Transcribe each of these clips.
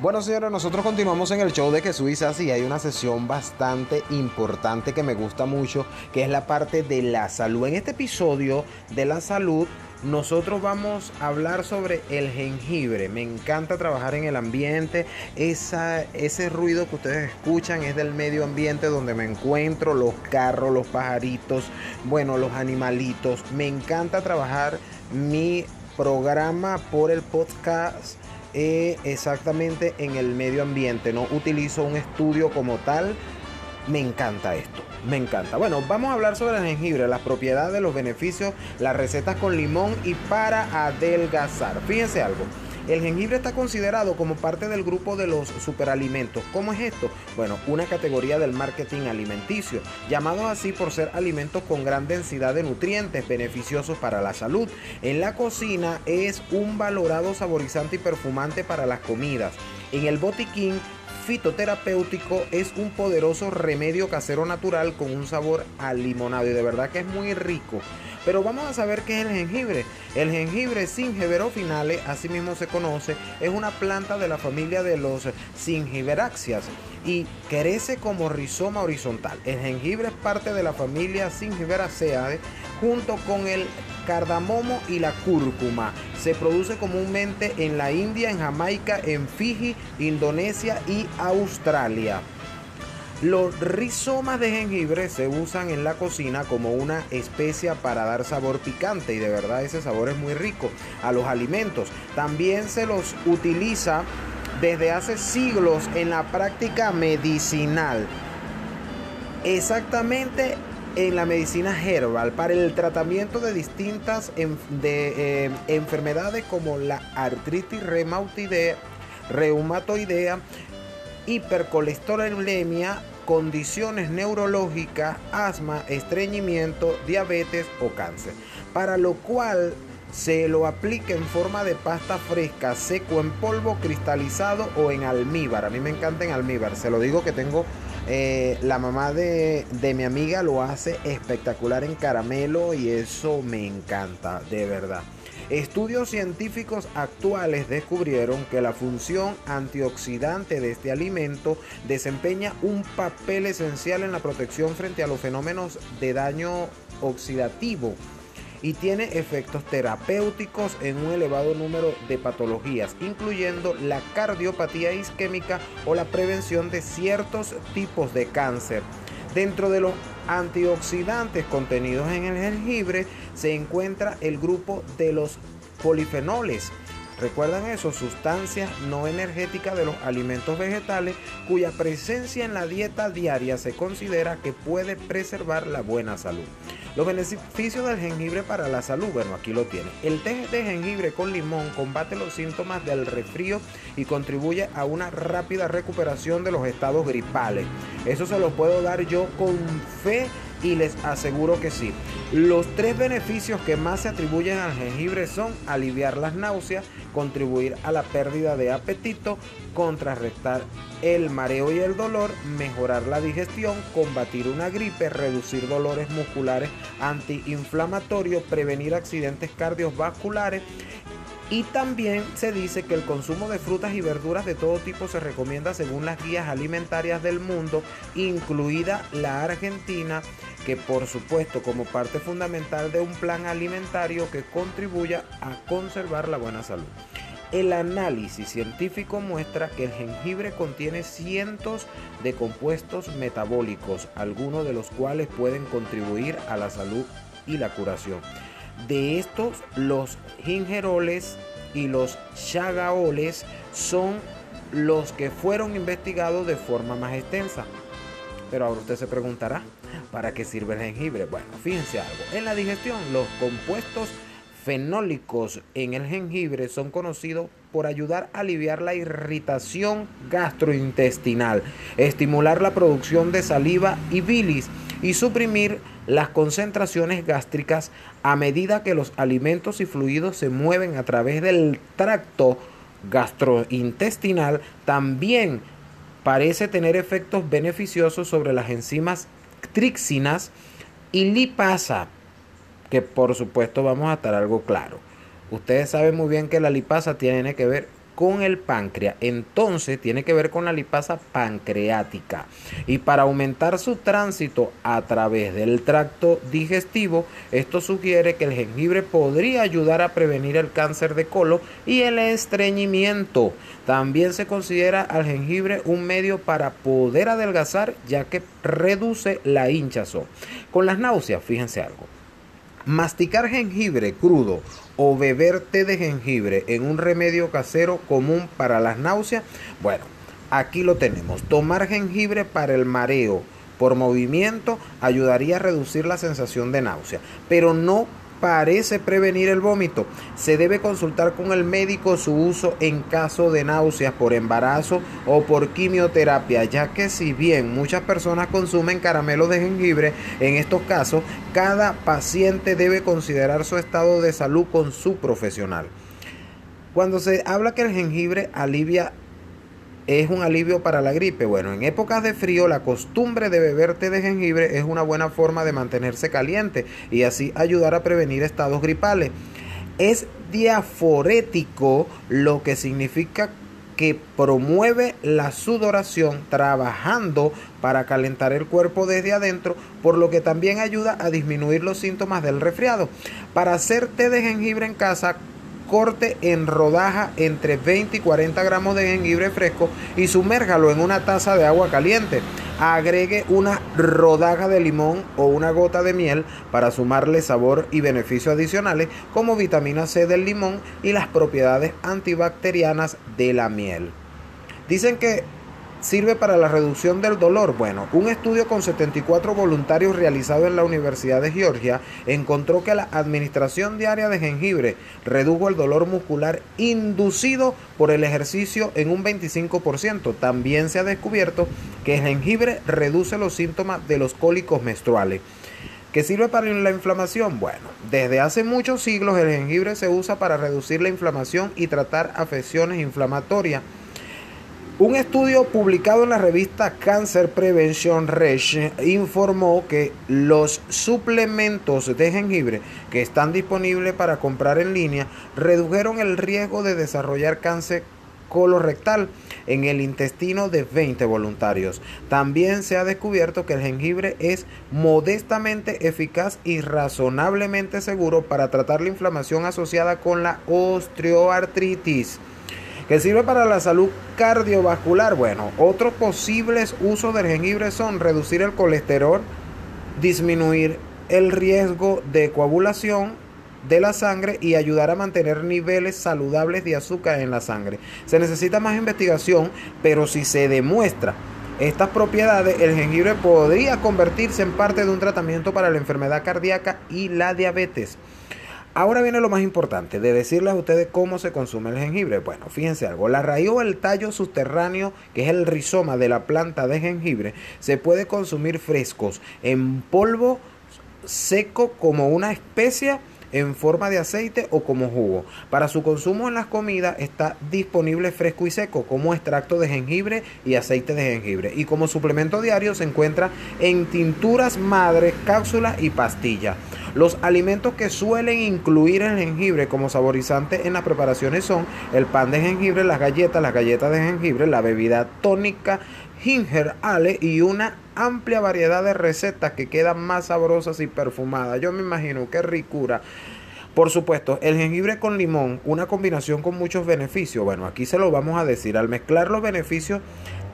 Bueno, señores, nosotros continuamos en el show de Jesús y y hay una sesión bastante importante que me gusta mucho, que es la parte de la salud. En este episodio de la salud, nosotros vamos a hablar sobre el jengibre. Me encanta trabajar en el ambiente. Esa, ese ruido que ustedes escuchan es del medio ambiente donde me encuentro, los carros, los pajaritos, bueno, los animalitos. Me encanta trabajar mi programa por el podcast eh, exactamente en el medio ambiente. No utilizo un estudio como tal. Me encanta esto. Me encanta. Bueno, vamos a hablar sobre el jengibre, las propiedades, los beneficios, las recetas con limón y para adelgazar. Fíjense algo. El jengibre está considerado como parte del grupo de los superalimentos. ¿Cómo es esto? Bueno, una categoría del marketing alimenticio, llamados así por ser alimentos con gran densidad de nutrientes beneficiosos para la salud. En la cocina es un valorado saborizante y perfumante para las comidas. En el botiquín fitoterapéutico es un poderoso remedio casero natural con un sabor a limonado y de verdad que es muy rico. Pero vamos a saber qué es el jengibre. El jengibre finale, así mismo se conoce, es una planta de la familia de los Zingiberáceas y crece como rizoma horizontal. El jengibre es parte de la familia Zingiberaceae junto con el cardamomo y la cúrcuma. Se produce comúnmente en la India, en Jamaica, en Fiji, Indonesia y Australia. Los rizomas de jengibre se usan en la cocina como una especia para dar sabor picante y de verdad ese sabor es muy rico a los alimentos. También se los utiliza desde hace siglos en la práctica medicinal. Exactamente en la medicina herbal para el tratamiento de distintas eh, enfermedades como la artritis reumatoidea, reumatoidea hipercolesterolemia, condiciones neurológicas, asma, estreñimiento, diabetes o cáncer. Para lo cual se lo aplica en forma de pasta fresca, seco en polvo, cristalizado o en almíbar. A mí me encanta en almíbar. Se lo digo que tengo eh, la mamá de, de, mi amiga lo hace espectacular en caramelo y eso me encanta, de verdad. Estudios científicos actuales descubrieron que la función antioxidante de este alimento desempeña un papel esencial en la protección frente a los fenómenos de daño oxidativo y tiene efectos terapéuticos en un elevado número de patologías, incluyendo la cardiopatía isquémica o la prevención de ciertos tipos de cáncer. Dentro de los antioxidantes contenidos en el jengibre se encuentra el grupo de los polifenoles. ¿Recuerdan eso? Sustancias no energéticas de los alimentos vegetales cuya presencia en la dieta diaria se considera que puede preservar la buena salud. Los beneficios del jengibre para la salud, bueno, aquí lo tiene. El té de jengibre con limón combate los síntomas del resfrío y contribuye a una rápida recuperación de los estados gripales. Eso se lo puedo dar yo con fe y les aseguro que sí. Los tres beneficios que más se atribuyen al jengibre son aliviar las náuseas, contribuir a la pérdida de apetito, contrarrestar el mareo y el dolor, mejorar la digestión, combatir una gripe, reducir dolores musculares antiinflamatorios, prevenir accidentes cardiovasculares y también se dice que el consumo de frutas y verduras de todo tipo se recomienda según las guías alimentarias del mundo, incluida la Argentina, que por supuesto como parte fundamental de un plan alimentario que contribuya a conservar la buena salud. El análisis científico muestra que el jengibre contiene cientos de compuestos metabólicos, algunos de los cuales pueden contribuir a la salud y la curación. De estos, los gingeroles y los chagaoles son los que fueron investigados de forma más extensa. Pero ahora usted se preguntará, ¿para qué sirve el jengibre? Bueno, fíjense algo. En la digestión, los compuestos fenólicos en el jengibre son conocidos por ayudar a aliviar la irritación gastrointestinal, estimular la producción de saliva y bilis y suprimir las concentraciones gástricas a medida que los alimentos y fluidos se mueven a través del tracto gastrointestinal, también parece tener efectos beneficiosos sobre las enzimas trixinas y lipasa, que por supuesto vamos a estar algo claro. Ustedes saben muy bien que la lipasa tiene que ver con el páncreas. Entonces tiene que ver con la lipasa pancreática. Y para aumentar su tránsito a través del tracto digestivo, esto sugiere que el jengibre podría ayudar a prevenir el cáncer de colon y el estreñimiento. También se considera al jengibre un medio para poder adelgazar ya que reduce la hinchazón. Con las náuseas, fíjense algo. Masticar jengibre crudo o beber té de jengibre en un remedio casero común para las náuseas, bueno, aquí lo tenemos. Tomar jengibre para el mareo por movimiento ayudaría a reducir la sensación de náusea, pero no parece prevenir el vómito. Se debe consultar con el médico su uso en caso de náuseas por embarazo o por quimioterapia, ya que si bien muchas personas consumen caramelos de jengibre, en estos casos cada paciente debe considerar su estado de salud con su profesional. Cuando se habla que el jengibre alivia es un alivio para la gripe. Bueno, en épocas de frío la costumbre de beber té de jengibre es una buena forma de mantenerse caliente y así ayudar a prevenir estados gripales. Es diaforético, lo que significa que promueve la sudoración trabajando para calentar el cuerpo desde adentro, por lo que también ayuda a disminuir los síntomas del resfriado. Para hacer té de jengibre en casa, corte en rodaja entre 20 y 40 gramos de jengibre fresco y sumérjalo en una taza de agua caliente. Agregue una rodaja de limón o una gota de miel para sumarle sabor y beneficios adicionales como vitamina C del limón y las propiedades antibacterianas de la miel. Dicen que sirve para la reducción del dolor? Bueno, un estudio con 74 voluntarios realizado en la Universidad de Georgia encontró que la administración diaria de jengibre redujo el dolor muscular inducido por el ejercicio en un 25%. También se ha descubierto que el jengibre reduce los síntomas de los cólicos menstruales. ¿Qué sirve para la inflamación? Bueno, desde hace muchos siglos el jengibre se usa para reducir la inflamación y tratar afecciones inflamatorias. Un estudio publicado en la revista Cancer Prevention Research informó que los suplementos de jengibre que están disponibles para comprar en línea redujeron el riesgo de desarrollar cáncer colorectal en el intestino de 20 voluntarios. También se ha descubierto que el jengibre es modestamente eficaz y razonablemente seguro para tratar la inflamación asociada con la osteoartritis que sirve para la salud cardiovascular. Bueno, otros posibles usos del jengibre son reducir el colesterol, disminuir el riesgo de coagulación de la sangre y ayudar a mantener niveles saludables de azúcar en la sangre. Se necesita más investigación, pero si se demuestra estas propiedades, el jengibre podría convertirse en parte de un tratamiento para la enfermedad cardíaca y la diabetes. Ahora viene lo más importante, de decirles a ustedes cómo se consume el jengibre. Bueno, fíjense algo, la raíz o el tallo subterráneo, que es el rizoma de la planta de jengibre, se puede consumir frescos, en polvo seco como una especia en forma de aceite o como jugo. Para su consumo en las comidas está disponible fresco y seco como extracto de jengibre y aceite de jengibre. Y como suplemento diario se encuentra en tinturas madres, cápsulas y pastillas. Los alimentos que suelen incluir el jengibre como saborizante en las preparaciones son el pan de jengibre, las galletas, las galletas de jengibre, la bebida tónica ginger ale y una amplia variedad de recetas que quedan más sabrosas y perfumadas. Yo me imagino qué ricura. Por supuesto, el jengibre con limón, una combinación con muchos beneficios. Bueno, aquí se lo vamos a decir. Al mezclar los beneficios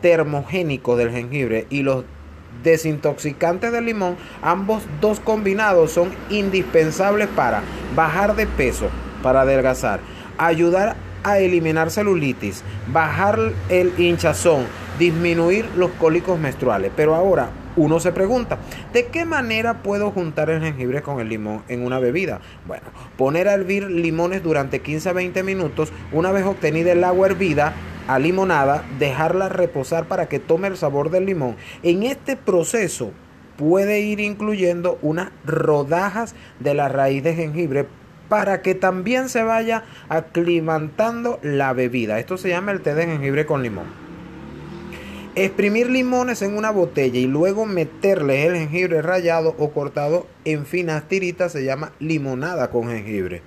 termogénicos del jengibre y los desintoxicantes del limón, ambos dos combinados son indispensables para bajar de peso, para adelgazar, ayudar a eliminar celulitis, bajar el hinchazón, disminuir los cólicos menstruales. Pero ahora uno se pregunta, ¿de qué manera puedo juntar el jengibre con el limón en una bebida? Bueno, poner a hervir limones durante 15 a 20 minutos, una vez obtenida el agua hervida, a limonada, dejarla reposar para que tome el sabor del limón. En este proceso puede ir incluyendo unas rodajas de la raíz de jengibre para que también se vaya aclimantando la bebida. Esto se llama el té de jengibre con limón. Exprimir limones en una botella y luego meterle el jengibre rallado o cortado en finas tiritas se llama limonada con jengibre.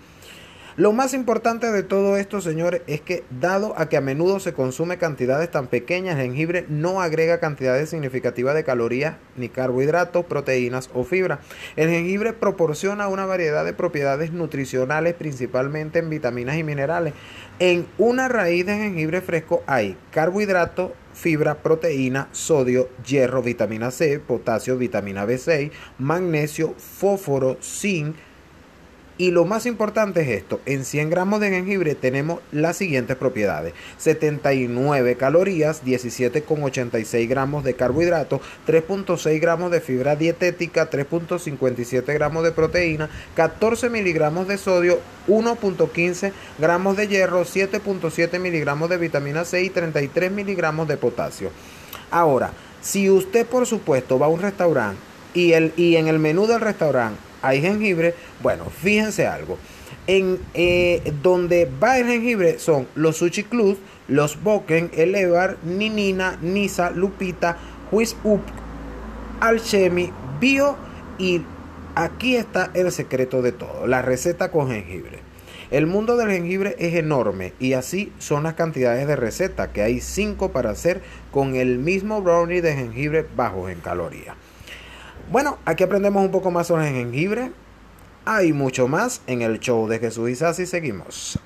Lo más importante de todo esto, señores, es que dado a que a menudo se consume cantidades tan pequeñas, el jengibre no agrega cantidades significativas de calorías, ni carbohidratos, proteínas o fibra. El jengibre proporciona una variedad de propiedades nutricionales, principalmente en vitaminas y minerales. En una raíz de jengibre fresco hay carbohidratos, fibra, proteína, sodio, hierro, vitamina C, potasio, vitamina B6, magnesio, fósforo, zinc, y lo más importante es esto, en 100 gramos de jengibre tenemos las siguientes propiedades. 79 calorías, 17,86 gramos de carbohidratos, 3.6 gramos de fibra dietética, 3.57 gramos de proteína, 14 miligramos de sodio, 1.15 gramos de hierro, 7.7 miligramos de vitamina C y 33 miligramos de potasio. Ahora, si usted por supuesto va a un restaurante y, el, y en el menú del restaurante hay jengibre, bueno, fíjense algo. En eh, donde va el jengibre son los Sushi Club, los Boken, Elevar, Ninina, Nisa, Lupita, Whis Up, Alchemy, Bio y aquí está el secreto de todo, la receta con jengibre. El mundo del jengibre es enorme y así son las cantidades de receta, que hay 5 para hacer con el mismo brownie de jengibre bajos en calorías. Bueno, aquí aprendemos un poco más sobre el jengibre. Hay mucho más en el show de Jesús y Seguimos.